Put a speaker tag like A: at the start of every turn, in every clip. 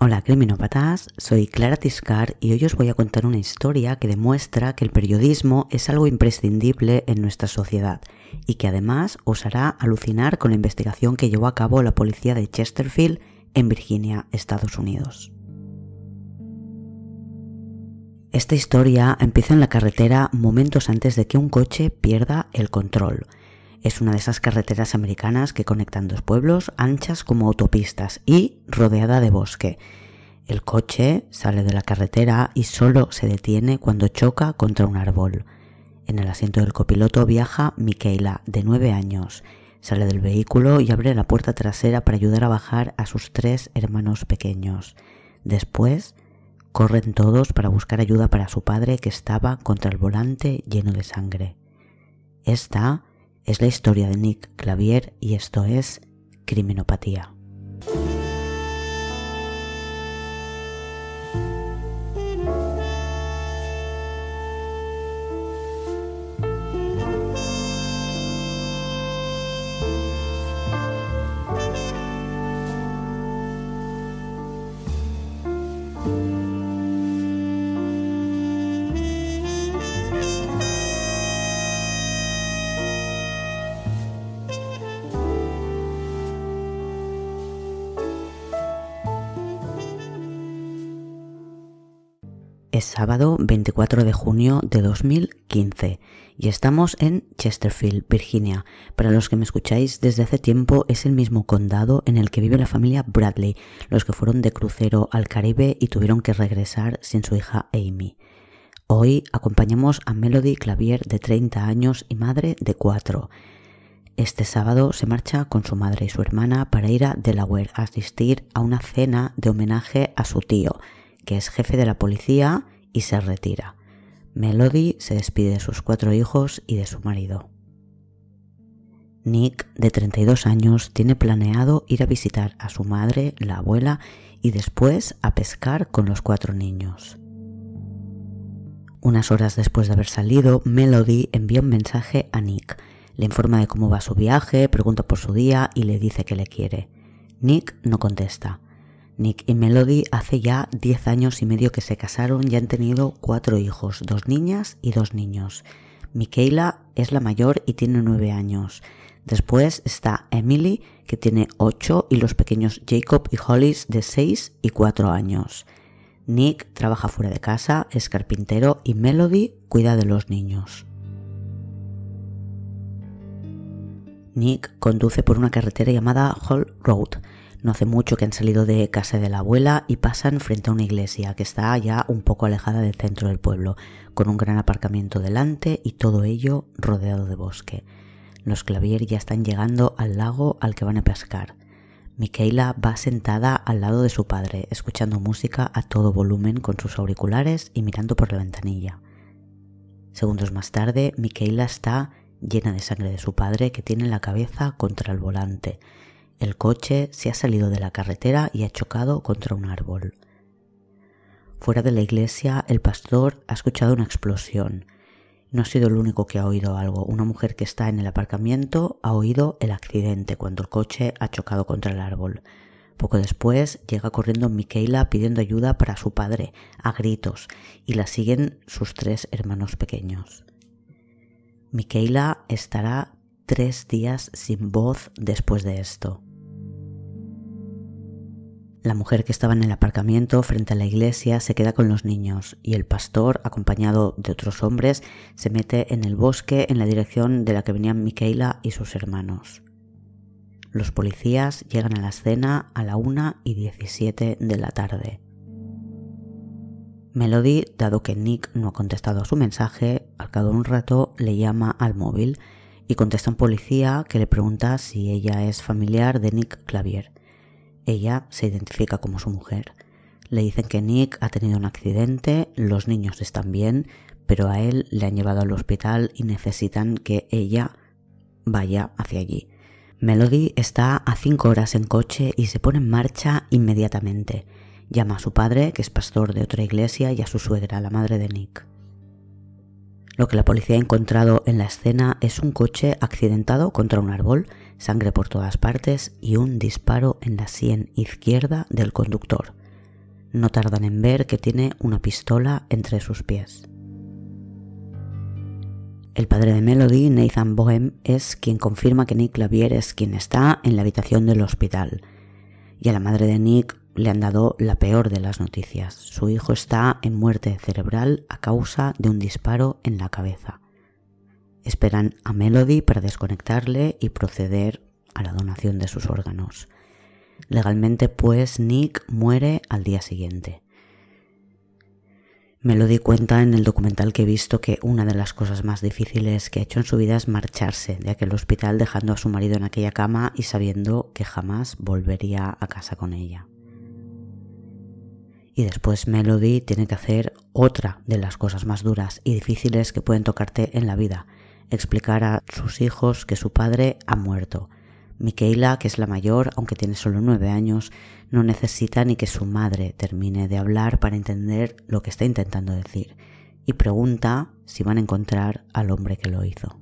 A: Hola criminópatas, soy Clara Tiscar y hoy os voy a contar una historia que demuestra que el periodismo es algo imprescindible en nuestra sociedad y que además os hará alucinar con la investigación que llevó a cabo la policía de Chesterfield en Virginia, Estados Unidos. Esta historia empieza en la carretera momentos antes de que un coche pierda el control. Es una de esas carreteras americanas que conectan dos pueblos anchas como autopistas y rodeada de bosque. El coche sale de la carretera y solo se detiene cuando choca contra un árbol. En el asiento del copiloto viaja Michaela, de nueve años. Sale del vehículo y abre la puerta trasera para ayudar a bajar a sus tres hermanos pequeños. Después Corren todos para buscar ayuda para su padre que estaba contra el volante lleno de sangre. Esta es la historia de Nick Clavier y esto es Criminopatía. Sábado 24 de junio de 2015 y estamos en Chesterfield, Virginia. Para los que me escucháis desde hace tiempo es el mismo condado en el que vive la familia Bradley, los que fueron de crucero al Caribe y tuvieron que regresar sin su hija Amy. Hoy acompañamos a Melody Clavier de 30 años y madre de 4. Este sábado se marcha con su madre y su hermana para ir a Delaware a asistir a una cena de homenaje a su tío, que es jefe de la policía y se retira. Melody se despide de sus cuatro hijos y de su marido. Nick, de 32 años, tiene planeado ir a visitar a su madre, la abuela, y después a pescar con los cuatro niños. Unas horas después de haber salido, Melody envía un mensaje a Nick. Le informa de cómo va su viaje, pregunta por su día y le dice que le quiere. Nick no contesta. Nick y Melody hace ya 10 años y medio que se casaron y han tenido cuatro hijos, dos niñas y dos niños. Michaela es la mayor y tiene 9 años. Después está Emily, que tiene 8, y los pequeños Jacob y Hollis de 6 y 4 años. Nick trabaja fuera de casa, es carpintero y Melody cuida de los niños. Nick conduce por una carretera llamada Hall Road, no hace mucho que han salido de casa de la abuela y pasan frente a una iglesia que está ya un poco alejada del centro del pueblo, con un gran aparcamiento delante y todo ello rodeado de bosque. Los Clavier ya están llegando al lago al que van a pescar. Michaela va sentada al lado de su padre, escuchando música a todo volumen con sus auriculares y mirando por la ventanilla. Segundos más tarde, Michaela está llena de sangre de su padre que tiene la cabeza contra el volante el coche se ha salido de la carretera y ha chocado contra un árbol. Fuera de la iglesia, el pastor ha escuchado una explosión. No ha sido el único que ha oído algo. Una mujer que está en el aparcamiento ha oído el accidente cuando el coche ha chocado contra el árbol. Poco después llega corriendo Michaela pidiendo ayuda para su padre, a gritos, y la siguen sus tres hermanos pequeños. Michaela estará tres días sin voz después de esto. La mujer que estaba en el aparcamiento frente a la iglesia se queda con los niños y el pastor, acompañado de otros hombres, se mete en el bosque en la dirección de la que venían Michaela y sus hermanos. Los policías llegan a la escena a la una y 17 de la tarde. Melody, dado que Nick no ha contestado a su mensaje, al cabo de un rato le llama al móvil y contesta un policía que le pregunta si ella es familiar de Nick Clavier. Ella se identifica como su mujer. Le dicen que Nick ha tenido un accidente, los niños están bien, pero a él le han llevado al hospital y necesitan que ella vaya hacia allí. Melody está a cinco horas en coche y se pone en marcha inmediatamente. Llama a su padre, que es pastor de otra iglesia, y a su suegra, la madre de Nick. Lo que la policía ha encontrado en la escena es un coche accidentado contra un árbol, sangre por todas partes y un disparo en la sien izquierda del conductor. no tardan en ver que tiene una pistola entre sus pies. El padre de Melody, Nathan Bohem, es quien confirma que Nick Clavier es quien está en la habitación del hospital. Y a la madre de Nick le han dado la peor de las noticias. Su hijo está en muerte cerebral a causa de un disparo en la cabeza. Esperan a Melody para desconectarle y proceder a la donación de sus órganos. Legalmente, pues, Nick muere al día siguiente. Me lo di cuenta en el documental que he visto que una de las cosas más difíciles que ha hecho en su vida es marcharse de aquel hospital dejando a su marido en aquella cama y sabiendo que jamás volvería a casa con ella. Y después Melody tiene que hacer otra de las cosas más duras y difíciles que pueden tocarte en la vida, explicar a sus hijos que su padre ha muerto Miquela, que es la mayor, aunque tiene solo nueve años, no necesita ni que su madre termine de hablar para entender lo que está intentando decir y pregunta si van a encontrar al hombre que lo hizo.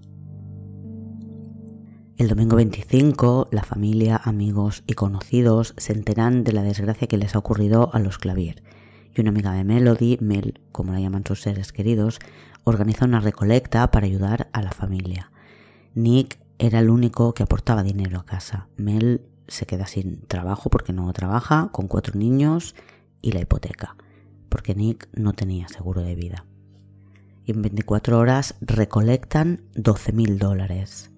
A: El domingo 25, la familia, amigos y conocidos se enteran de la desgracia que les ha ocurrido a los Clavier. Y una amiga de Melody, Mel, como la llaman sus seres queridos, organiza una recolecta para ayudar a la familia. Nick era el único que aportaba dinero a casa. Mel se queda sin trabajo porque no trabaja, con cuatro niños y la hipoteca, porque Nick no tenía seguro de vida. Y en 24 horas recolectan 12 mil dólares.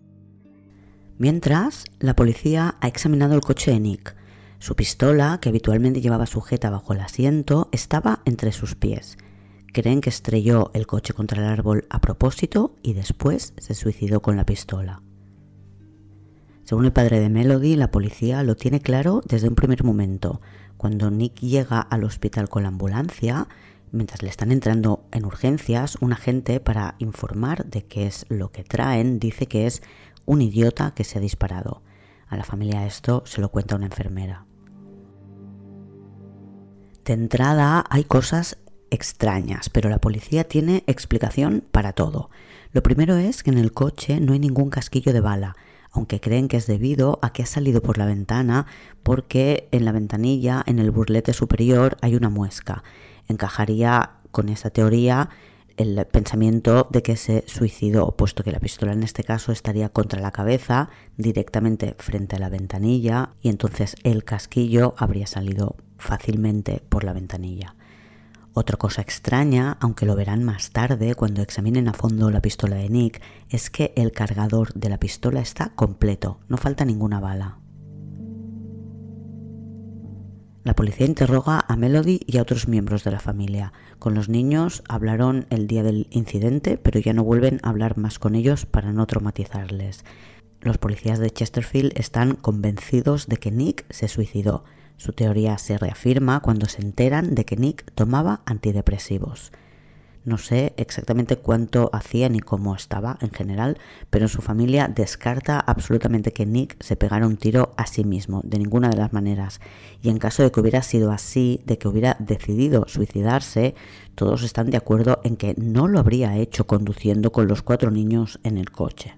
A: Mientras, la policía ha examinado el coche de Nick. Su pistola, que habitualmente llevaba sujeta bajo el asiento, estaba entre sus pies. Creen que estrelló el coche contra el árbol a propósito y después se suicidó con la pistola. Según el padre de Melody, la policía lo tiene claro desde un primer momento. Cuando Nick llega al hospital con la ambulancia, mientras le están entrando en urgencias, un agente para informar de qué es lo que traen dice que es un idiota que se ha disparado. A la familia esto se lo cuenta una enfermera. De entrada hay cosas extrañas, pero la policía tiene explicación para todo. Lo primero es que en el coche no hay ningún casquillo de bala aunque creen que es debido a que ha salido por la ventana porque en la ventanilla, en el burlete superior, hay una muesca. Encajaría con esta teoría el pensamiento de que se suicidó, puesto que la pistola en este caso estaría contra la cabeza, directamente frente a la ventanilla, y entonces el casquillo habría salido fácilmente por la ventanilla. Otra cosa extraña, aunque lo verán más tarde cuando examinen a fondo la pistola de Nick, es que el cargador de la pistola está completo, no falta ninguna bala. La policía interroga a Melody y a otros miembros de la familia. Con los niños hablaron el día del incidente, pero ya no vuelven a hablar más con ellos para no traumatizarles. Los policías de Chesterfield están convencidos de que Nick se suicidó su teoría se reafirma cuando se enteran de que Nick tomaba antidepresivos. No sé exactamente cuánto hacía ni cómo estaba en general, pero su familia descarta absolutamente que Nick se pegara un tiro a sí mismo, de ninguna de las maneras. Y en caso de que hubiera sido así, de que hubiera decidido suicidarse, todos están de acuerdo en que no lo habría hecho conduciendo con los cuatro niños en el coche.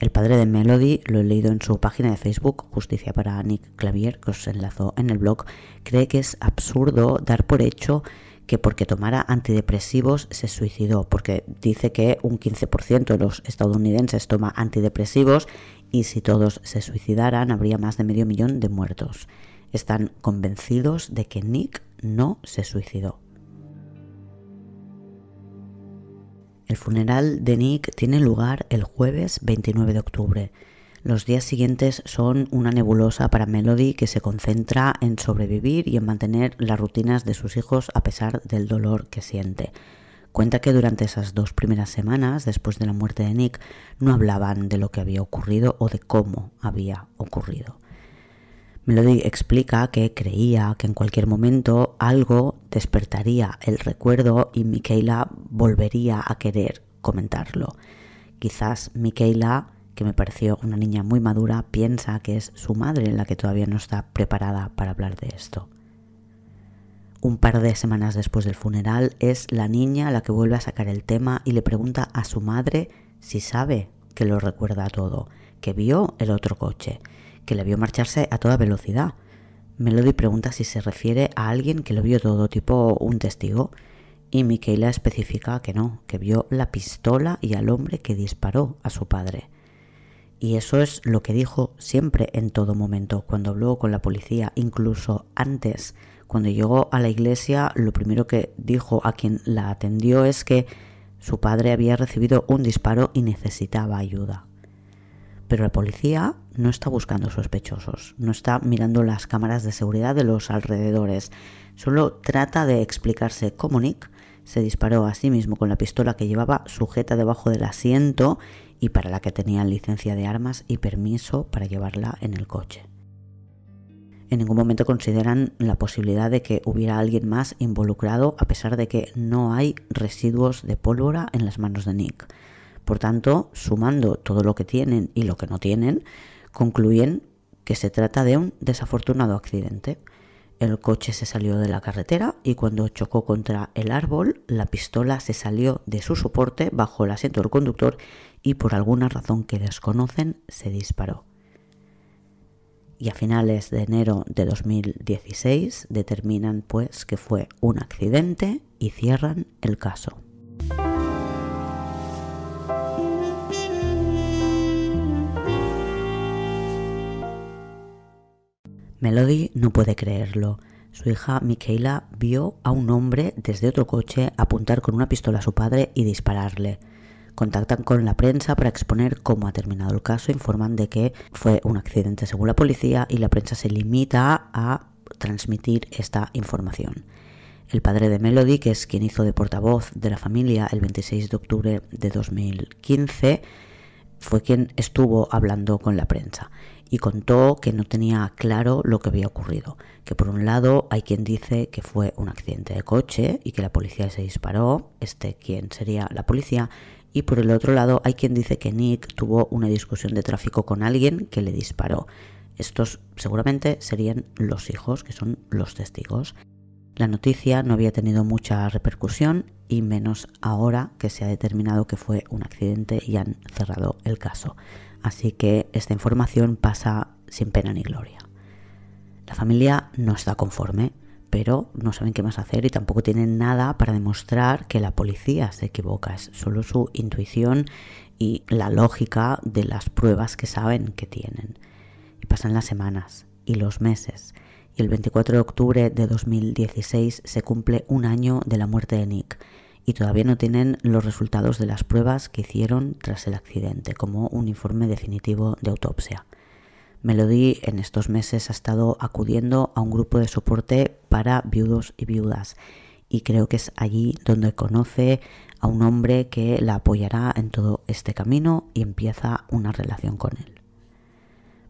A: El padre de Melody, lo he leído en su página de Facebook, Justicia para Nick Clavier, que os enlazó en el blog, cree que es absurdo dar por hecho que porque tomara antidepresivos se suicidó, porque dice que un 15% de los estadounidenses toma antidepresivos y si todos se suicidaran habría más de medio millón de muertos. Están convencidos de que Nick no se suicidó. El funeral de Nick tiene lugar el jueves 29 de octubre. Los días siguientes son una nebulosa para Melody que se concentra en sobrevivir y en mantener las rutinas de sus hijos a pesar del dolor que siente. Cuenta que durante esas dos primeras semanas, después de la muerte de Nick, no hablaban de lo que había ocurrido o de cómo había ocurrido. Melody explica que creía que en cualquier momento algo despertaría el recuerdo y Michaela volvería a querer comentarlo. Quizás Michaela, que me pareció una niña muy madura, piensa que es su madre la que todavía no está preparada para hablar de esto. Un par de semanas después del funeral es la niña la que vuelve a sacar el tema y le pregunta a su madre si sabe que lo recuerda todo, que vio el otro coche que le vio marcharse a toda velocidad. Melody pregunta si se refiere a alguien que lo vio todo, tipo un testigo, y Michaela especifica que no, que vio la pistola y al hombre que disparó a su padre. Y eso es lo que dijo siempre en todo momento, cuando habló con la policía, incluso antes, cuando llegó a la iglesia, lo primero que dijo a quien la atendió es que su padre había recibido un disparo y necesitaba ayuda. Pero la policía no está buscando sospechosos, no está mirando las cámaras de seguridad de los alrededores, solo trata de explicarse cómo Nick se disparó a sí mismo con la pistola que llevaba sujeta debajo del asiento y para la que tenía licencia de armas y permiso para llevarla en el coche. En ningún momento consideran la posibilidad de que hubiera alguien más involucrado a pesar de que no hay residuos de pólvora en las manos de Nick. Por tanto, sumando todo lo que tienen y lo que no tienen, concluyen que se trata de un desafortunado accidente. El coche se salió de la carretera y cuando chocó contra el árbol, la pistola se salió de su soporte bajo el asiento del conductor y por alguna razón que desconocen se disparó. Y a finales de enero de 2016 determinan pues que fue un accidente y cierran el caso. Melody no puede creerlo. Su hija Michaela vio a un hombre desde otro coche apuntar con una pistola a su padre y dispararle. Contactan con la prensa para exponer cómo ha terminado el caso, informan de que fue un accidente según la policía y la prensa se limita a transmitir esta información. El padre de Melody, que es quien hizo de portavoz de la familia el 26 de octubre de 2015, fue quien estuvo hablando con la prensa y contó que no tenía claro lo que había ocurrido, que por un lado hay quien dice que fue un accidente de coche y que la policía se disparó, este quien sería la policía, y por el otro lado hay quien dice que Nick tuvo una discusión de tráfico con alguien que le disparó. Estos seguramente serían los hijos, que son los testigos. La noticia no había tenido mucha repercusión y menos ahora que se ha determinado que fue un accidente y han cerrado el caso. Así que esta información pasa sin pena ni gloria. La familia no está conforme, pero no saben qué más hacer y tampoco tienen nada para demostrar que la policía se equivoca. Es solo su intuición y la lógica de las pruebas que saben que tienen. Y pasan las semanas y los meses. Y el 24 de octubre de 2016 se cumple un año de la muerte de Nick y todavía no tienen los resultados de las pruebas que hicieron tras el accidente, como un informe definitivo de autopsia. Melody en estos meses ha estado acudiendo a un grupo de soporte para viudos y viudas y creo que es allí donde conoce a un hombre que la apoyará en todo este camino y empieza una relación con él.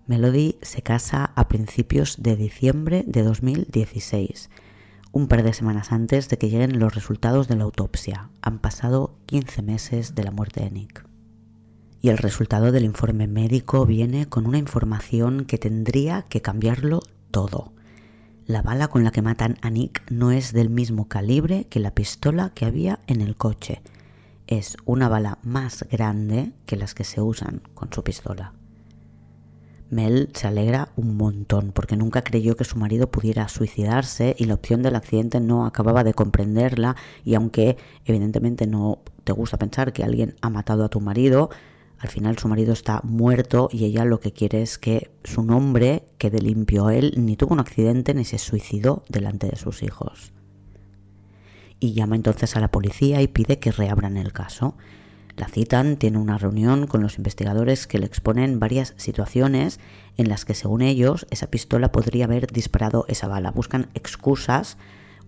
A: Melody se casa a principios de diciembre de 2016 un par de semanas antes de que lleguen los resultados de la autopsia. Han pasado 15 meses de la muerte de Nick. Y el resultado del informe médico viene con una información que tendría que cambiarlo todo. La bala con la que matan a Nick no es del mismo calibre que la pistola que había en el coche. Es una bala más grande que las que se usan con su pistola. Mel se alegra un montón porque nunca creyó que su marido pudiera suicidarse y la opción del accidente no acababa de comprenderla y aunque evidentemente no te gusta pensar que alguien ha matado a tu marido, al final su marido está muerto y ella lo que quiere es que su nombre quede limpio. Él ni tuvo un accidente ni se suicidó delante de sus hijos. Y llama entonces a la policía y pide que reabran el caso. La citan, tiene una reunión con los investigadores que le exponen varias situaciones en las que según ellos esa pistola podría haber disparado esa bala. Buscan excusas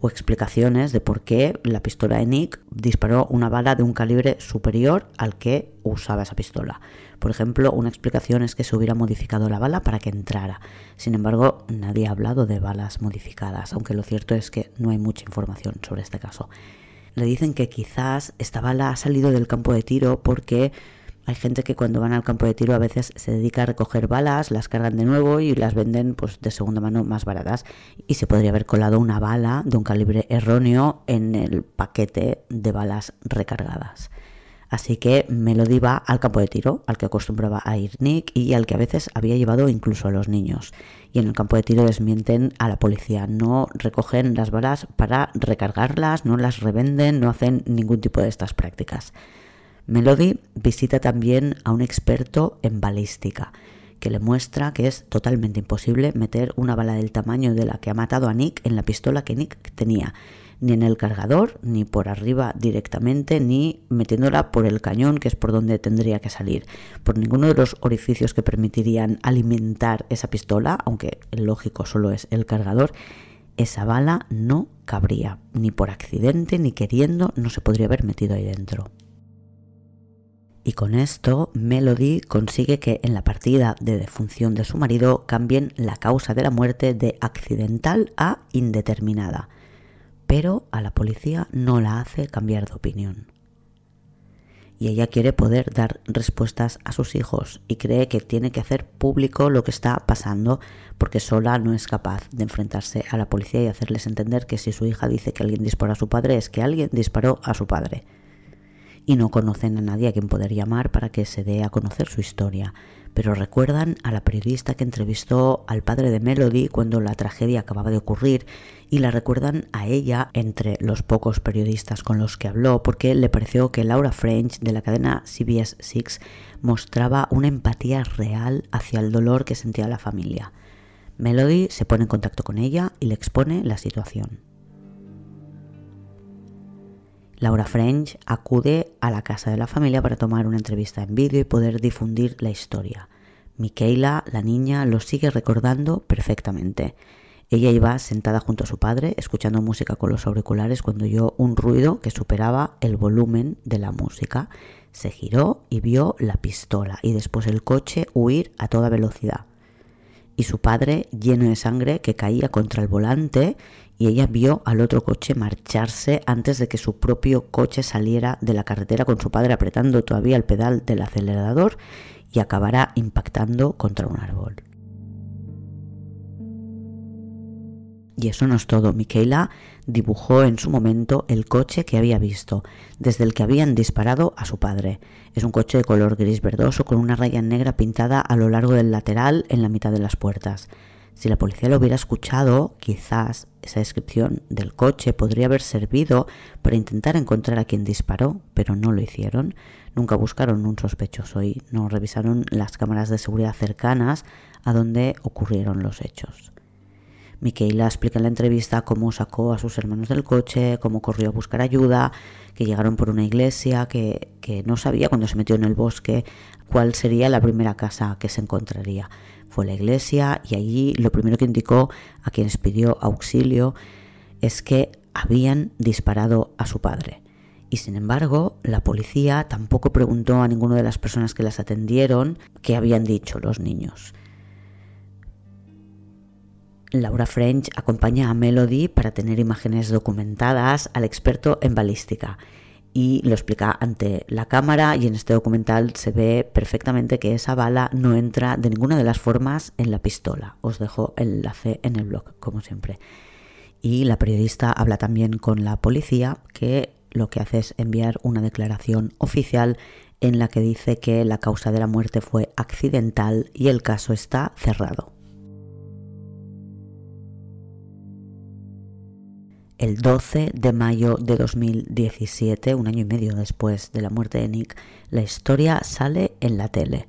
A: o explicaciones de por qué la pistola de Nick disparó una bala de un calibre superior al que usaba esa pistola. Por ejemplo, una explicación es que se hubiera modificado la bala para que entrara. Sin embargo, nadie ha hablado de balas modificadas, aunque lo cierto es que no hay mucha información sobre este caso le dicen que quizás esta bala ha salido del campo de tiro porque hay gente que cuando van al campo de tiro a veces se dedica a recoger balas, las cargan de nuevo y las venden pues de segunda mano más baratas y se podría haber colado una bala de un calibre erróneo en el paquete de balas recargadas. Así que Melody va al campo de tiro, al que acostumbraba a ir Nick y al que a veces había llevado incluso a los niños. Y en el campo de tiro desmienten a la policía, no recogen las balas para recargarlas, no las revenden, no hacen ningún tipo de estas prácticas. Melody visita también a un experto en balística, que le muestra que es totalmente imposible meter una bala del tamaño de la que ha matado a Nick en la pistola que Nick tenía ni en el cargador, ni por arriba directamente, ni metiéndola por el cañón, que es por donde tendría que salir. Por ninguno de los orificios que permitirían alimentar esa pistola, aunque el lógico solo es el cargador, esa bala no cabría. Ni por accidente, ni queriendo, no se podría haber metido ahí dentro. Y con esto, Melody consigue que en la partida de defunción de su marido cambien la causa de la muerte de accidental a indeterminada pero a la policía no la hace cambiar de opinión. Y ella quiere poder dar respuestas a sus hijos y cree que tiene que hacer público lo que está pasando porque sola no es capaz de enfrentarse a la policía y hacerles entender que si su hija dice que alguien disparó a su padre es que alguien disparó a su padre. Y no conocen a nadie a quien poder llamar para que se dé a conocer su historia pero recuerdan a la periodista que entrevistó al padre de Melody cuando la tragedia acababa de ocurrir y la recuerdan a ella entre los pocos periodistas con los que habló porque le pareció que Laura French de la cadena CBS Six mostraba una empatía real hacia el dolor que sentía la familia. Melody se pone en contacto con ella y le expone la situación. Laura French acude a la casa de la familia para tomar una entrevista en vídeo y poder difundir la historia. Michaela, la niña, lo sigue recordando perfectamente. Ella iba sentada junto a su padre, escuchando música con los auriculares, cuando oyó un ruido que superaba el volumen de la música. Se giró y vio la pistola y después el coche huir a toda velocidad. Y su padre, lleno de sangre, que caía contra el volante y ella vio al otro coche marcharse antes de que su propio coche saliera de la carretera con su padre apretando todavía el pedal del acelerador y acabará impactando contra un árbol. Y eso no es todo. Michaela dibujó en su momento el coche que había visto, desde el que habían disparado a su padre. Es un coche de color gris verdoso con una raya negra pintada a lo largo del lateral en la mitad de las puertas. Si la policía lo hubiera escuchado, quizás esa descripción del coche podría haber servido para intentar encontrar a quien disparó, pero no lo hicieron. Nunca buscaron un sospechoso y no revisaron las cámaras de seguridad cercanas a donde ocurrieron los hechos. Miquela explica en la entrevista cómo sacó a sus hermanos del coche, cómo corrió a buscar ayuda, que llegaron por una iglesia, que, que no sabía cuando se metió en el bosque cuál sería la primera casa que se encontraría fue la iglesia y allí lo primero que indicó a quienes pidió auxilio es que habían disparado a su padre. Y sin embargo, la policía tampoco preguntó a ninguna de las personas que las atendieron qué habían dicho los niños. Laura French acompaña a Melody para tener imágenes documentadas al experto en balística y lo explica ante la cámara y en este documental se ve perfectamente que esa bala no entra de ninguna de las formas en la pistola. Os dejo el enlace en el blog, como siempre. Y la periodista habla también con la policía que lo que hace es enviar una declaración oficial en la que dice que la causa de la muerte fue accidental y el caso está cerrado. El 12 de mayo de 2017, un año y medio después de la muerte de Nick, la historia sale en la tele.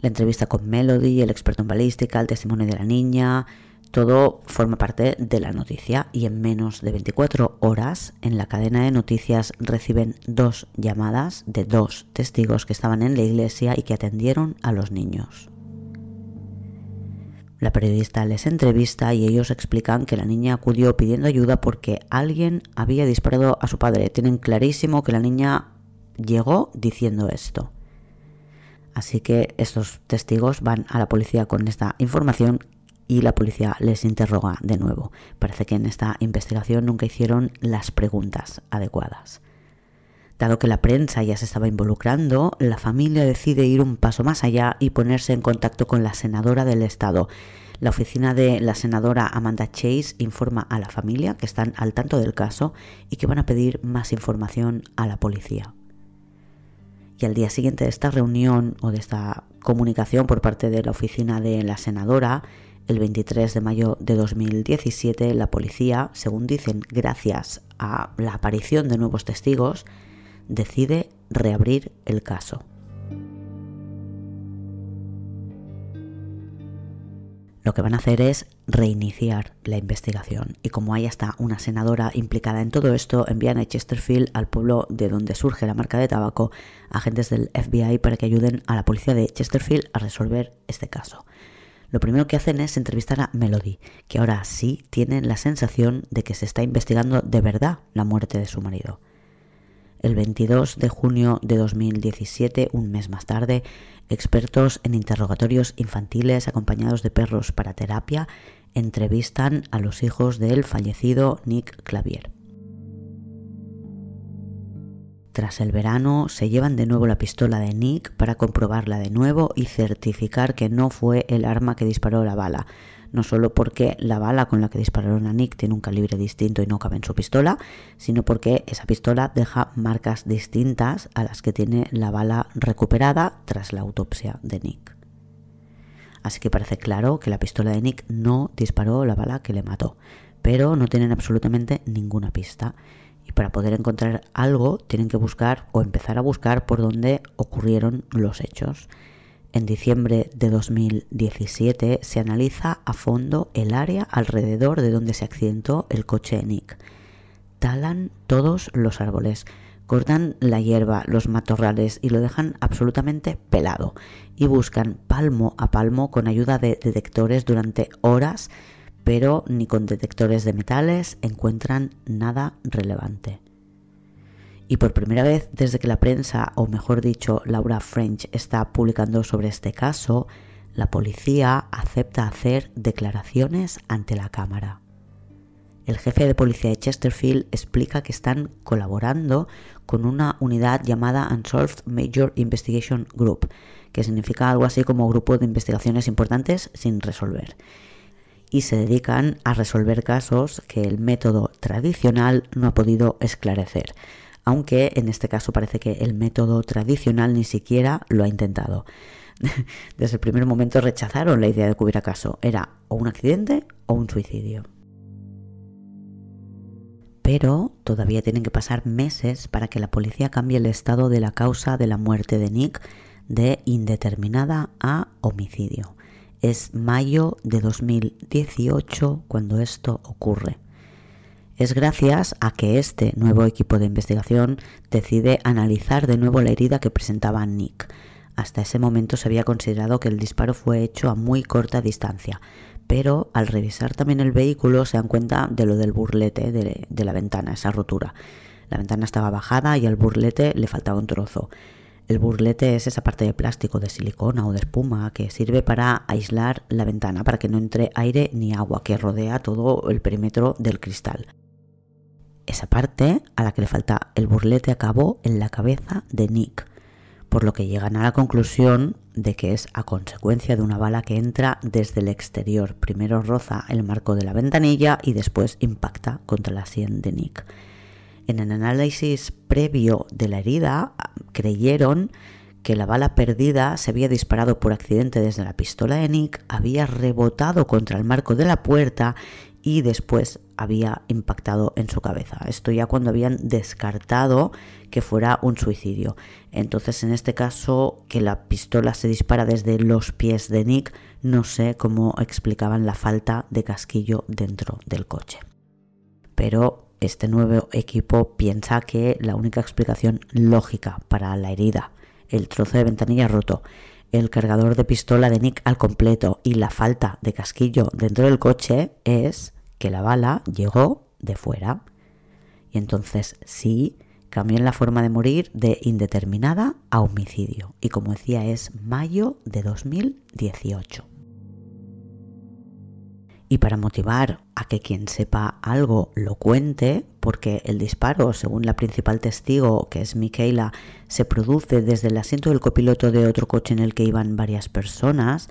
A: La entrevista con Melody, el experto en balística, el testimonio de la niña, todo forma parte de la noticia y en menos de 24 horas en la cadena de noticias reciben dos llamadas de dos testigos que estaban en la iglesia y que atendieron a los niños. La periodista les entrevista y ellos explican que la niña acudió pidiendo ayuda porque alguien había disparado a su padre. Tienen clarísimo que la niña llegó diciendo esto. Así que estos testigos van a la policía con esta información y la policía les interroga de nuevo. Parece que en esta investigación nunca hicieron las preguntas adecuadas. Dado que la prensa ya se estaba involucrando, la familia decide ir un paso más allá y ponerse en contacto con la senadora del estado. La oficina de la senadora Amanda Chase informa a la familia que están al tanto del caso y que van a pedir más información a la policía. Y al día siguiente de esta reunión o de esta comunicación por parte de la oficina de la senadora, el 23 de mayo de 2017, la policía, según dicen, gracias a la aparición de nuevos testigos, decide reabrir el caso. Lo que van a hacer es reiniciar la investigación y como hay hasta una senadora implicada en todo esto, envían a Chesterfield, al pueblo de donde surge la marca de tabaco, agentes del FBI para que ayuden a la policía de Chesterfield a resolver este caso. Lo primero que hacen es entrevistar a Melody, que ahora sí tienen la sensación de que se está investigando de verdad la muerte de su marido. El 22 de junio de 2017, un mes más tarde, expertos en interrogatorios infantiles acompañados de perros para terapia entrevistan a los hijos del fallecido Nick Clavier. Tras el verano se llevan de nuevo la pistola de Nick para comprobarla de nuevo y certificar que no fue el arma que disparó la bala, no solo porque la bala con la que dispararon a Nick tiene un calibre distinto y no cabe en su pistola, sino porque esa pistola deja marcas distintas a las que tiene la bala recuperada tras la autopsia de Nick. Así que parece claro que la pistola de Nick no disparó la bala que le mató, pero no tienen absolutamente ninguna pista. Y para poder encontrar algo tienen que buscar o empezar a buscar por dónde ocurrieron los hechos. En diciembre de 2017 se analiza a fondo el área alrededor de donde se accidentó el coche Nick. Talan todos los árboles, cortan la hierba, los matorrales y lo dejan absolutamente pelado y buscan palmo a palmo con ayuda de detectores durante horas, pero ni con detectores de metales encuentran nada relevante. Y por primera vez desde que la prensa, o mejor dicho, Laura French está publicando sobre este caso, la policía acepta hacer declaraciones ante la Cámara. El jefe de policía de Chesterfield explica que están colaborando con una unidad llamada Unsolved Major Investigation Group, que significa algo así como grupo de investigaciones importantes sin resolver. Y se dedican a resolver casos que el método tradicional no ha podido esclarecer aunque en este caso parece que el método tradicional ni siquiera lo ha intentado. Desde el primer momento rechazaron la idea de que hubiera caso. Era o un accidente o un suicidio. Pero todavía tienen que pasar meses para que la policía cambie el estado de la causa de la muerte de Nick de indeterminada a homicidio. Es mayo de 2018 cuando esto ocurre es gracias a que este nuevo equipo de investigación decide analizar de nuevo la herida que presentaba Nick. Hasta ese momento se había considerado que el disparo fue hecho a muy corta distancia, pero al revisar también el vehículo se dan cuenta de lo del burlete de, la ventana, esa rotura. La ventana estaba bajada y al burlete le faltaba un trozo. El burlete es esa parte de plástico, de silicona o de espuma que sirve para aislar la ventana, para que no entre aire ni agua que rodea todo el perímetro del cristal. Esa parte a la que le falta el burlete acabó en la cabeza de Nick, por lo que llegan a la conclusión de que es a consecuencia de una bala que entra desde el exterior. Primero roza el marco de la ventanilla y después impacta contra la sien de Nick. En el análisis previo de la herida creyeron que la bala perdida se había disparado por accidente desde la pistola de Nick, había rebotado contra el marco de la puerta y después había impactado en su cabeza. Esto ya cuando habían descartado que fuera un suicidio. Entonces, en este caso, que la pistola se dispara desde los pies de Nick, no sé cómo explicaban la falta de casquillo dentro del coche. Pero este nuevo equipo piensa que la única explicación lógica para la herida, el trozo de ventanilla roto, el cargador de pistola de Nick al completo y la falta de casquillo dentro del coche es que la bala llegó de fuera. Y entonces sí, cambió la forma de morir de indeterminada a homicidio. Y como decía, es mayo de 2018. Y para motivar a que quien sepa algo lo cuente, porque el disparo, según la principal testigo, que es Michaela, se produce desde el asiento del copiloto de otro coche en el que iban varias personas,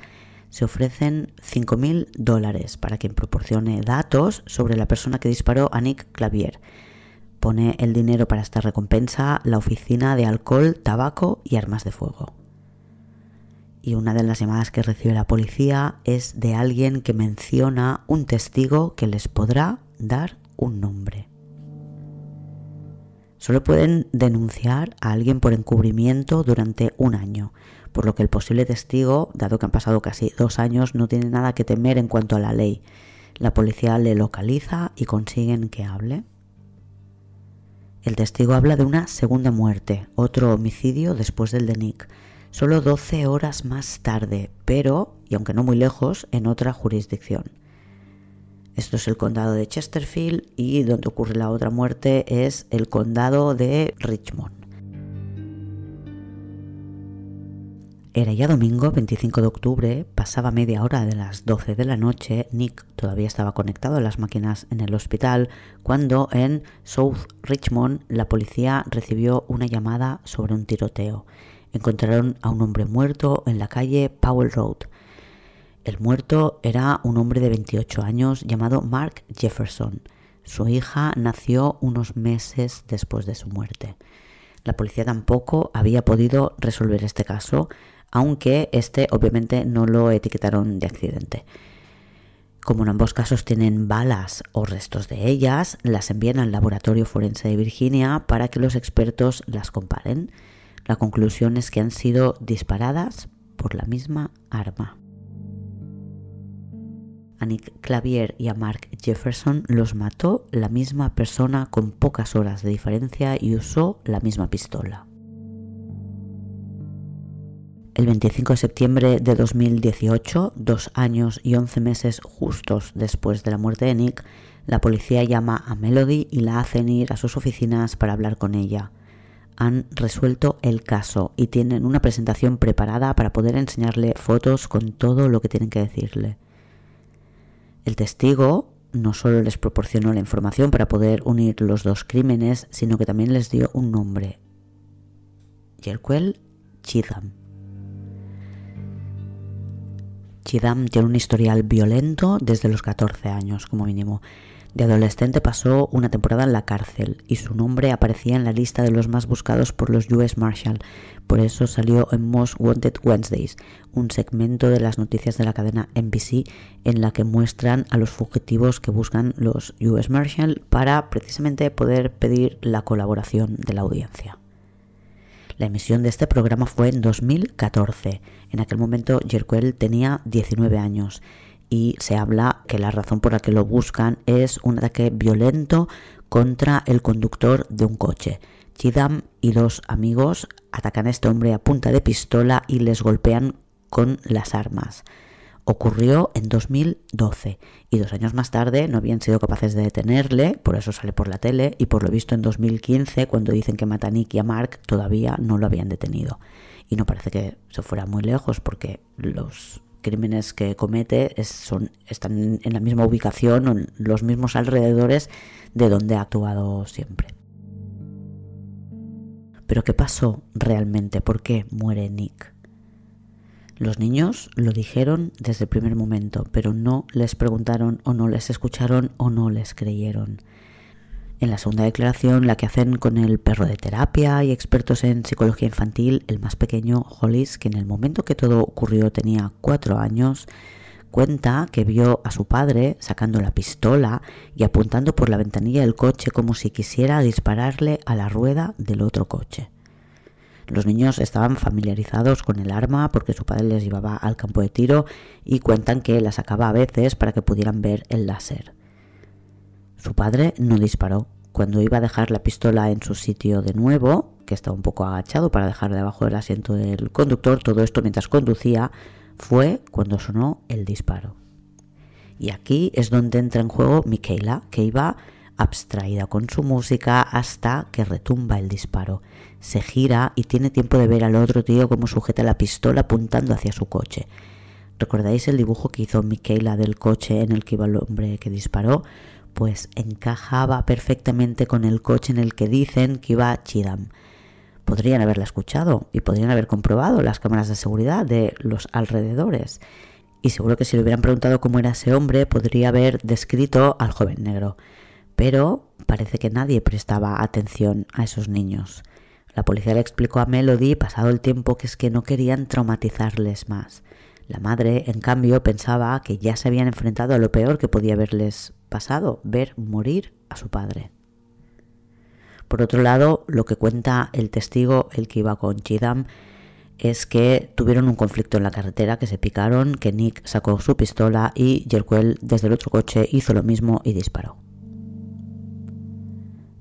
A: se ofrecen 5.000 dólares para quien proporcione datos sobre la persona que disparó a Nick Clavier. Pone el dinero para esta recompensa la oficina de alcohol, tabaco y armas de fuego. Y una de las llamadas que recibe la policía es de alguien que menciona un testigo que les podrá dar un nombre. Solo pueden denunciar a alguien por encubrimiento durante un año, por lo que el posible testigo, dado que han pasado casi dos años, no tiene nada que temer en cuanto a la ley. La policía le localiza y consiguen que hable. El testigo habla de una segunda muerte, otro homicidio después del de Nick, solo 12 horas más tarde, pero, y aunque no muy lejos, en otra jurisdicción. Esto es el condado de Chesterfield y donde ocurre la otra muerte es el condado de Richmond. Era ya domingo 25 de octubre, pasaba media hora de las 12 de la noche, Nick todavía estaba conectado a las máquinas en el hospital, cuando en South Richmond la policía recibió una llamada sobre un tiroteo. Encontraron a un hombre muerto en la calle Powell Road. El muerto era un hombre de 28 años llamado Mark Jefferson. Su hija nació unos meses después de su muerte. La policía tampoco había podido resolver este caso, aunque este obviamente no lo etiquetaron de accidente. Como en ambos casos tienen balas o restos de ellas, las envían al laboratorio forense de Virginia para que los expertos las comparen. La conclusión es que han sido disparadas por la misma arma. A Nick Clavier y a Mark Jefferson los mató la misma persona con pocas horas de diferencia y usó la misma pistola. El 25 de septiembre de 2018, dos años y once meses justos después de la muerte de Nick, la policía llama a Melody y la hacen ir a sus oficinas para hablar con ella. Han resuelto el caso y tienen una presentación preparada para poder enseñarle fotos con todo lo que tienen que decirle. El testigo no solo les proporcionó la información para poder unir los dos crímenes, sino que también les dio un nombre. Yerquel Chidam. Chidam tiene un historial violento desde los 14 años, como mínimo. De adolescente pasó una temporada en la cárcel y su nombre aparecía en la lista de los más buscados por los US Marshal. Por eso salió en Most Wanted Wednesdays, un segmento de las noticias de la cadena NBC en la que muestran a los fugitivos que buscan los US Marshal para precisamente poder pedir la colaboración de la audiencia. La emisión de este programa fue en 2014. En aquel momento Jerquel tenía 19 años y se habla que la razón por la que lo buscan es un ataque violento contra el conductor de un coche. Chidam y dos amigos atacan a este hombre a punta de pistola y les golpean con las armas. Ocurrió en 2012 y dos años más tarde no habían sido capaces de detenerle, por eso sale por la tele, y por lo visto en 2015, cuando dicen que matan a Nick y a Mark, todavía no lo habían detenido. Y no parece que se fuera muy lejos porque los crímenes que comete son, están en la misma ubicación o en los mismos alrededores de donde ha actuado siempre. Pero ¿qué pasó realmente? ¿Por qué muere Nick? Los niños lo dijeron desde el primer momento, pero no les preguntaron o no les escucharon o no les creyeron. En la segunda declaración, la que hacen con el perro de terapia y expertos en psicología infantil, el más pequeño, Hollis, que en el momento que todo ocurrió tenía cuatro años, cuenta que vio a su padre sacando la pistola y apuntando por la ventanilla del coche como si quisiera dispararle a la rueda del otro coche. Los niños estaban familiarizados con el arma porque su padre les llevaba al campo de tiro y cuentan que la sacaba a veces para que pudieran ver el láser. Su padre no disparó. Cuando iba a dejar la pistola en su sitio de nuevo, que estaba un poco agachado para dejar debajo del asiento del conductor, todo esto mientras conducía, fue cuando sonó el disparo. Y aquí es donde entra en juego Michaela, que iba abstraída con su música hasta que retumba el disparo. Se gira y tiene tiempo de ver al otro tío como sujeta la pistola apuntando hacia su coche. ¿Recordáis el dibujo que hizo Michaela del coche en el que iba el hombre que disparó? pues encajaba perfectamente con el coche en el que dicen que iba Chidam. Podrían haberla escuchado y podrían haber comprobado las cámaras de seguridad de los alrededores. Y seguro que si le hubieran preguntado cómo era ese hombre, podría haber descrito al joven negro. Pero parece que nadie prestaba atención a esos niños. La policía le explicó a Melody, pasado el tiempo, que es que no querían traumatizarles más. La madre, en cambio, pensaba que ya se habían enfrentado a lo peor que podía haberles pasado, ver morir a su padre. Por otro lado, lo que cuenta el testigo, el que iba con Chidam, es que tuvieron un conflicto en la carretera, que se picaron, que Nick sacó su pistola y Jerquel desde el otro coche hizo lo mismo y disparó.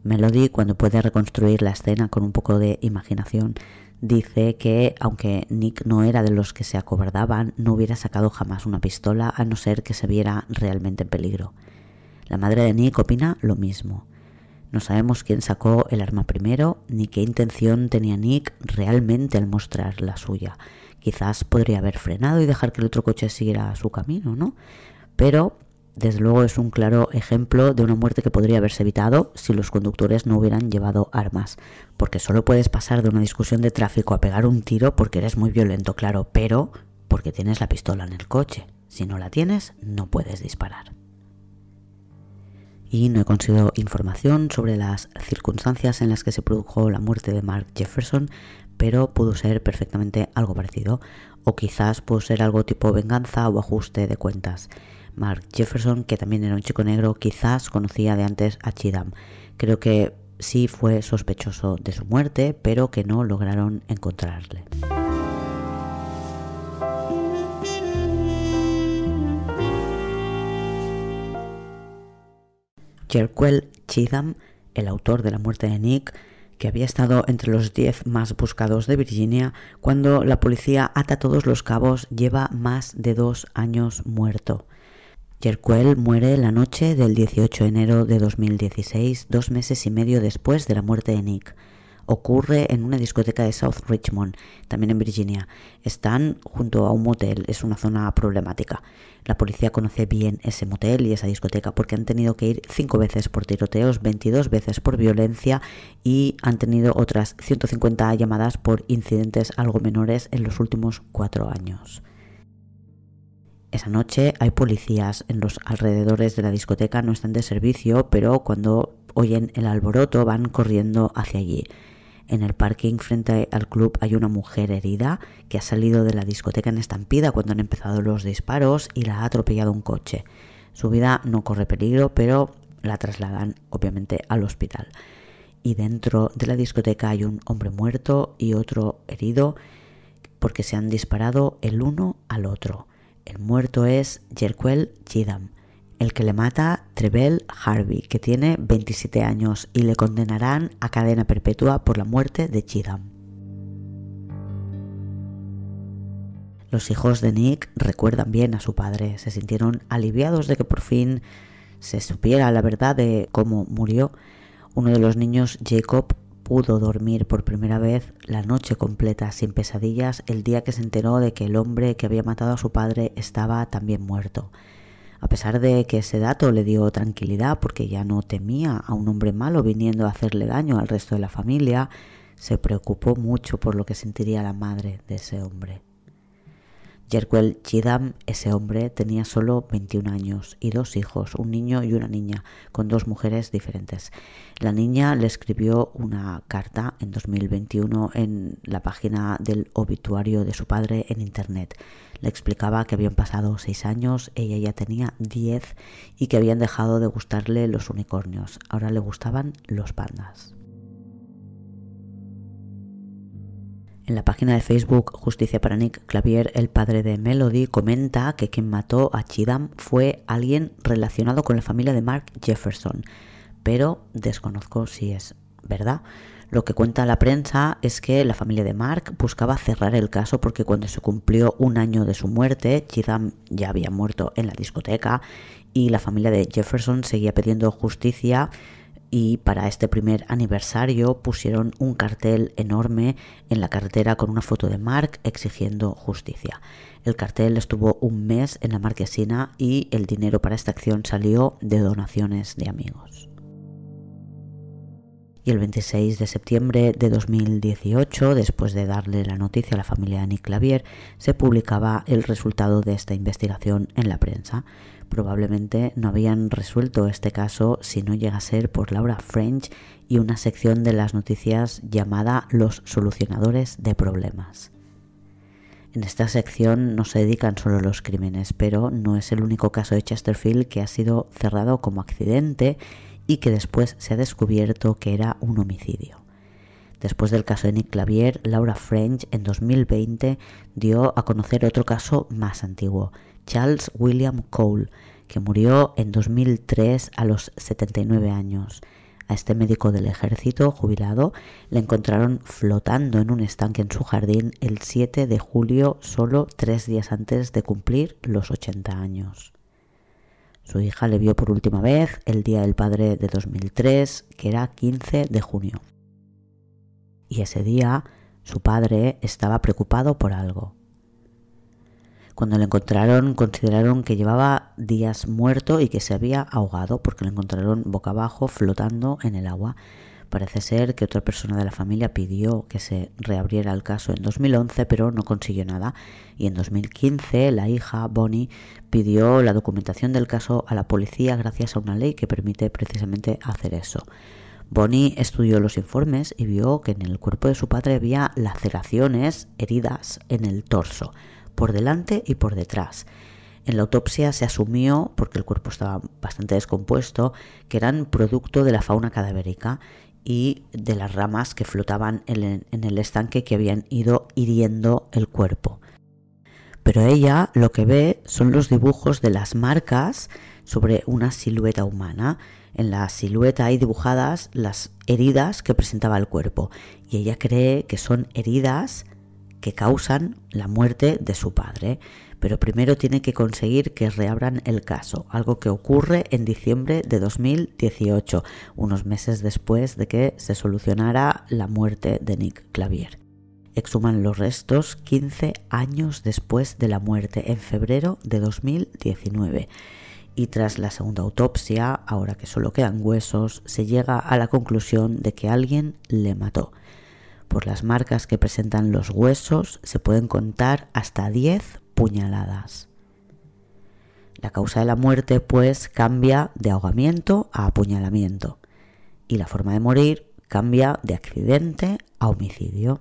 A: Melody, cuando puede reconstruir la escena con un poco de imaginación, dice que aunque Nick no era de los que se acobardaban, no hubiera sacado jamás una pistola a no ser que se viera realmente en peligro. La madre de Nick opina lo mismo. No sabemos quién sacó el arma primero ni qué intención tenía Nick realmente al mostrar la suya. Quizás podría haber frenado y dejar que el otro coche siguiera su camino, ¿no? Pero desde luego es un claro ejemplo de una muerte que podría haberse evitado si los conductores no hubieran llevado armas. Porque solo puedes pasar de una discusión de tráfico a pegar un tiro porque eres muy violento, claro, pero porque tienes la pistola en el coche. Si no la tienes, no puedes disparar. Y no he conseguido información sobre las circunstancias en las que se produjo la muerte de Mark Jefferson, pero pudo ser perfectamente algo parecido, o quizás pudo ser algo tipo venganza o ajuste de cuentas. Mark Jefferson, que también era un chico negro, quizás conocía de antes a Chidam. Creo que sí fue sospechoso de su muerte, pero que no lograron encontrarle. Jerquel Chidam, el autor de la muerte de Nick, que había estado entre los 10 más buscados de Virginia, cuando la policía ata todos los cabos, lleva más de dos años muerto. Jerquel muere la noche del 18 de enero de 2016, dos meses y medio después de la muerte de Nick. Ocurre en una discoteca de South Richmond, también en Virginia. Están junto a un motel, es una zona problemática. La policía conoce bien ese motel y esa discoteca porque han tenido que ir cinco veces por tiroteos, 22 veces por violencia y han tenido otras 150 llamadas por incidentes algo menores en los últimos cuatro años. Esa noche hay policías en los alrededores de la discoteca, no están de servicio, pero cuando oyen el alboroto van corriendo hacia allí. En el parking frente al club hay una mujer herida que ha salido de la discoteca en estampida cuando han empezado los disparos y la ha atropellado un coche. Su vida no corre peligro, pero la trasladan obviamente al hospital. Y dentro de la discoteca hay un hombre muerto y otro herido porque se han disparado el uno al otro. El muerto es Jerquel Chidam, el que le mata Trevel Harvey, que tiene 27 años, y le condenarán a cadena perpetua por la muerte de Chidam. Los hijos de Nick recuerdan bien a su padre, se sintieron aliviados de que por fin se supiera la verdad de cómo murió. Uno de los niños, Jacob, pudo dormir por primera vez la noche completa sin pesadillas el día que se enteró de que el hombre que había matado a su padre estaba también muerto. A pesar de que ese dato le dio tranquilidad porque ya no temía a un hombre malo viniendo a hacerle daño al resto de la familia, se preocupó mucho por lo que sentiría la madre de ese hombre. Jerquel Chidam, ese hombre, tenía solo 21 años y dos hijos, un niño y una niña, con dos mujeres diferentes. La niña le escribió una carta en 2021 en la página del obituario de su padre en Internet. Le explicaba que habían pasado seis años, ella ya tenía 10 y que habían dejado de gustarle los unicornios. Ahora le gustaban los pandas. En la página de Facebook Justicia para Nick Clavier, el padre de Melody, comenta que quien mató a Chidam fue alguien relacionado con la familia de Mark Jefferson, pero desconozco si es verdad. Lo que cuenta la prensa es que la familia de Mark buscaba cerrar el caso porque cuando se cumplió un año de su muerte, Chidam ya había muerto en la discoteca y la familia de Jefferson seguía pidiendo justicia y para este primer aniversario pusieron un cartel enorme en la carretera con una foto de Mark exigiendo justicia. El cartel estuvo un mes en la marquesina y el dinero para esta acción salió de donaciones de amigos. Y el 26 de septiembre de 2018, después de darle la noticia a la familia de Nick Clavier, se publicaba el resultado de esta investigación en la prensa probablemente no habían resuelto este caso si no llega a ser por Laura French y una sección de las noticias llamada Los solucionadores de problemas. En esta sección no se dedican solo los crímenes, pero no es el único caso de Chesterfield que ha sido cerrado como accidente y que después se ha descubierto que era un homicidio. Después del caso de Nick Clavier, Laura French en 2020 dio a conocer otro caso más antiguo, Charles William Cole, que murió en 2003 a los 79 años. A este médico del ejército jubilado le encontraron flotando en un estanque en su jardín el 7 de julio, solo tres días antes de cumplir los 80 años. Su hija le vio por última vez el Día del Padre de 2003, que era 15 de junio. Y ese día su padre estaba preocupado por algo. Cuando lo encontraron consideraron que llevaba días muerto y que se había ahogado porque lo encontraron boca abajo flotando en el agua. Parece ser que otra persona de la familia pidió que se reabriera el caso en 2011, pero no consiguió nada. Y en 2015 la hija, Bonnie, pidió la documentación del caso a la policía gracias a una ley que permite precisamente hacer eso. Bonnie estudió los informes y vio que en el cuerpo de su padre había laceraciones, heridas en el torso por delante y por detrás. En la autopsia se asumió, porque el cuerpo estaba bastante descompuesto, que eran producto de la fauna cadavérica y de las ramas que flotaban en el estanque que habían ido hiriendo el cuerpo. Pero ella lo que ve son los dibujos de las marcas sobre una silueta humana. En la silueta hay dibujadas las heridas que presentaba el cuerpo y ella cree que son heridas que causan la muerte de su padre, pero primero tiene que conseguir que reabran el caso, algo que ocurre en diciembre de 2018, unos meses después de que se solucionara la muerte de Nick Clavier. Exhuman los restos 15 años después de la muerte, en febrero de 2019 y tras la segunda autopsia, ahora que solo quedan huesos, se llega a la conclusión de que alguien le mató. Por las marcas que presentan los huesos se pueden contar hasta 10 puñaladas. La causa de la muerte pues cambia de ahogamiento a apuñalamiento y la forma de morir cambia de accidente a homicidio.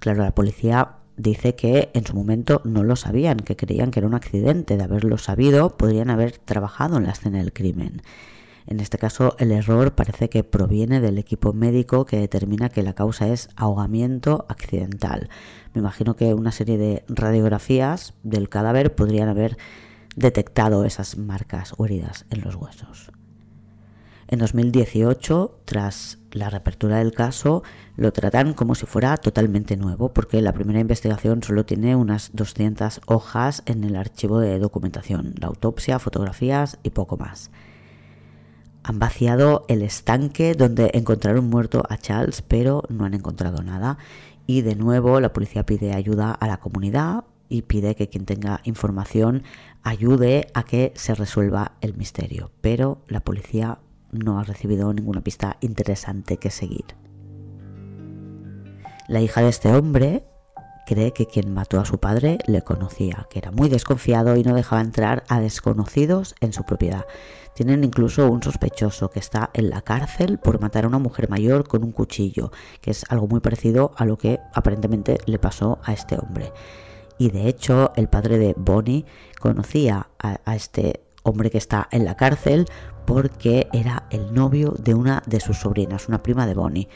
A: Claro, la policía dice que en su momento no lo sabían, que creían que era un accidente. De haberlo sabido, podrían haber trabajado en la escena del crimen. En este caso, el error parece que proviene del equipo médico que determina que la causa es ahogamiento accidental. Me imagino que una serie de radiografías del cadáver podrían haber detectado esas marcas o heridas en los huesos. En 2018, tras la reapertura del caso, lo tratan como si fuera totalmente nuevo, porque la primera investigación solo tiene unas 200 hojas en el archivo de documentación, la autopsia, fotografías y poco más. Han vaciado el estanque donde encontraron muerto a Charles, pero no han encontrado nada. Y de nuevo la policía pide ayuda a la comunidad y pide que quien tenga información ayude a que se resuelva el misterio. Pero la policía no ha recibido ninguna pista interesante que seguir. La hija de este hombre cree que quien mató a su padre le conocía, que era muy desconfiado y no dejaba entrar a desconocidos en su propiedad. Tienen incluso un sospechoso que está en la cárcel por matar a una mujer mayor con un cuchillo, que es algo muy parecido a lo que aparentemente le pasó a este hombre. Y de hecho, el padre de Bonnie conocía a, este hombre que está en la cárcel porque era el novio de una de sus sobrinas, una prima de Bonnie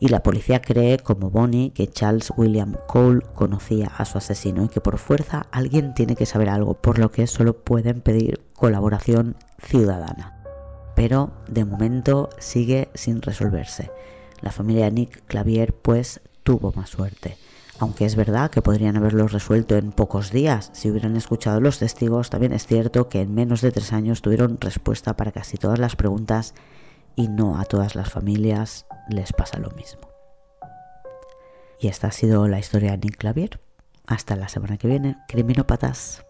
A: y la policía cree, como Bonnie, que Charles William Cole conocía a su asesino y que por fuerza alguien tiene que saber algo, por lo que solo pueden pedir colaboración ciudadana. Pero de momento sigue sin resolverse. La familia de Nick Clavier pues tuvo más suerte. Aunque es verdad que podrían haberlo resuelto en pocos días si hubieran escuchado los testigos, también es cierto que en menos de tres años tuvieron respuesta para casi todas las preguntas y no a todas las familias les pasa lo mismo. Y esta ha sido la historia de Nick Clavier. Hasta la semana que viene, criminópatas.